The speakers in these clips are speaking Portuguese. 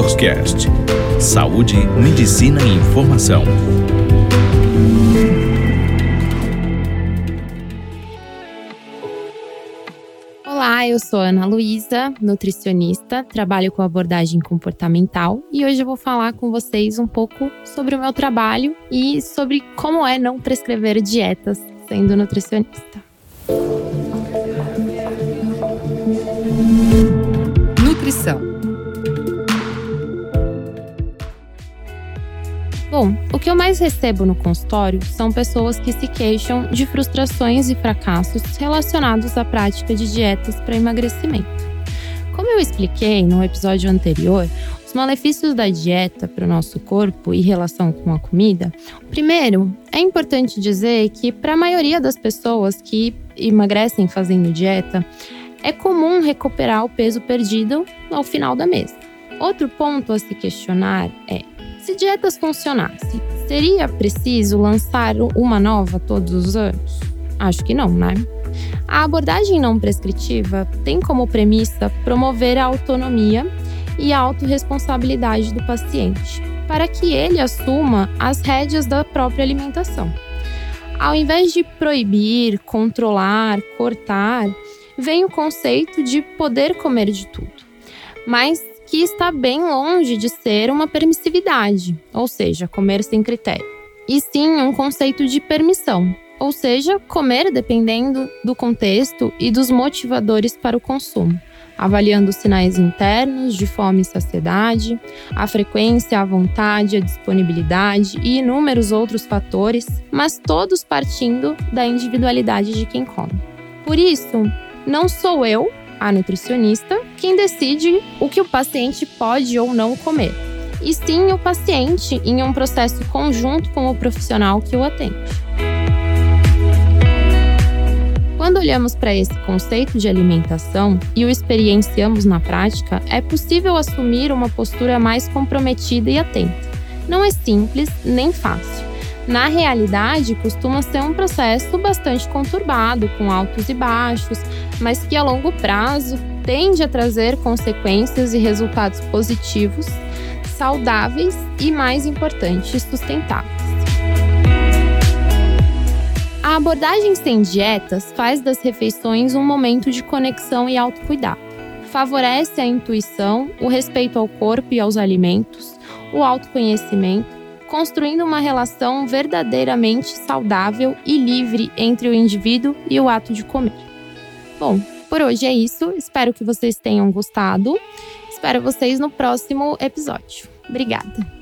Doctors Cast. Saúde, medicina e informação. Olá, eu sou Ana Luísa, nutricionista, trabalho com abordagem comportamental e hoje eu vou falar com vocês um pouco sobre o meu trabalho e sobre como é não prescrever dietas sendo nutricionista. Eu mais recebo no consultório são pessoas que se queixam de frustrações e fracassos relacionados à prática de dietas para emagrecimento. Como eu expliquei no episódio anterior, os malefícios da dieta para o nosso corpo e relação com a comida. Primeiro, é importante dizer que para a maioria das pessoas que emagrecem fazendo dieta, é comum recuperar o peso perdido ao final da mesa. Outro ponto a se questionar é: se dietas funcionassem, seria preciso lançar uma nova todos os anos? Acho que não, né? A abordagem não prescritiva tem como premissa promover a autonomia e a autorresponsabilidade do paciente, para que ele assuma as rédeas da própria alimentação. Ao invés de proibir, controlar, cortar, vem o conceito de poder comer de tudo, mas que está bem longe de ser uma permissividade, ou seja, comer sem critério, e sim um conceito de permissão, ou seja, comer dependendo do contexto e dos motivadores para o consumo, avaliando sinais internos de fome e saciedade, a frequência, a vontade, a disponibilidade e inúmeros outros fatores, mas todos partindo da individualidade de quem come. Por isso, não sou eu, a nutricionista, quem decide o que o paciente pode ou não comer, e sim o paciente em um processo conjunto com o profissional que o atende. Quando olhamos para esse conceito de alimentação e o experienciamos na prática, é possível assumir uma postura mais comprometida e atenta. Não é simples nem fácil na realidade, costuma ser um processo bastante conturbado, com altos e baixos, mas que a longo prazo tende a trazer consequências e resultados positivos, saudáveis e, mais importante, sustentáveis. A abordagem sem dietas faz das refeições um momento de conexão e autocuidado. Favorece a intuição, o respeito ao corpo e aos alimentos, o autoconhecimento construindo uma relação verdadeiramente saudável e livre entre o indivíduo e o ato de comer. Bom, por hoje é isso. Espero que vocês tenham gostado. Espero vocês no próximo episódio. Obrigada.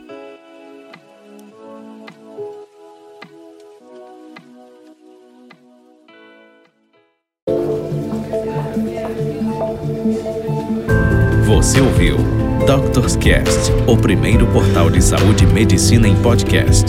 Você ouviu Doctors Cast, o primeiro portal de saúde e medicina em podcast.